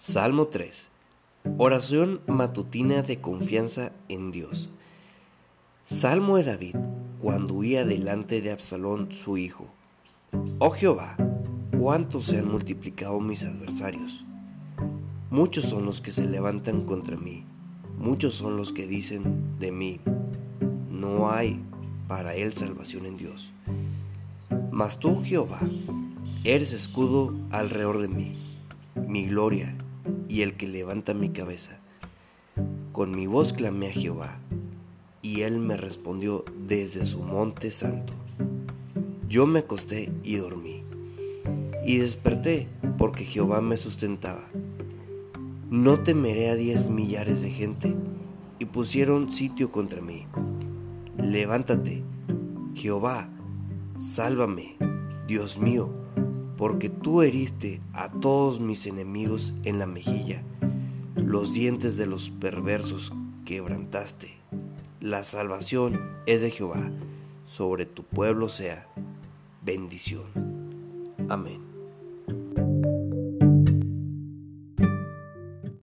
Salmo 3. Oración matutina de confianza en Dios. Salmo de David cuando huía delante de Absalón su hijo. Oh Jehová, cuánto se han multiplicado mis adversarios. Muchos son los que se levantan contra mí, muchos son los que dicen de mí, no hay para él salvación en Dios. Mas tú, Jehová, eres escudo alrededor de mí, mi gloria y el que levanta mi cabeza. Con mi voz clamé a Jehová, y él me respondió desde su monte santo. Yo me acosté y dormí, y desperté porque Jehová me sustentaba. No temeré a diez millares de gente, y pusieron sitio contra mí. Levántate, Jehová, sálvame, Dios mío porque tú heriste a todos mis enemigos en la mejilla, los dientes de los perversos quebrantaste. La salvación es de Jehová, sobre tu pueblo sea bendición. Amén.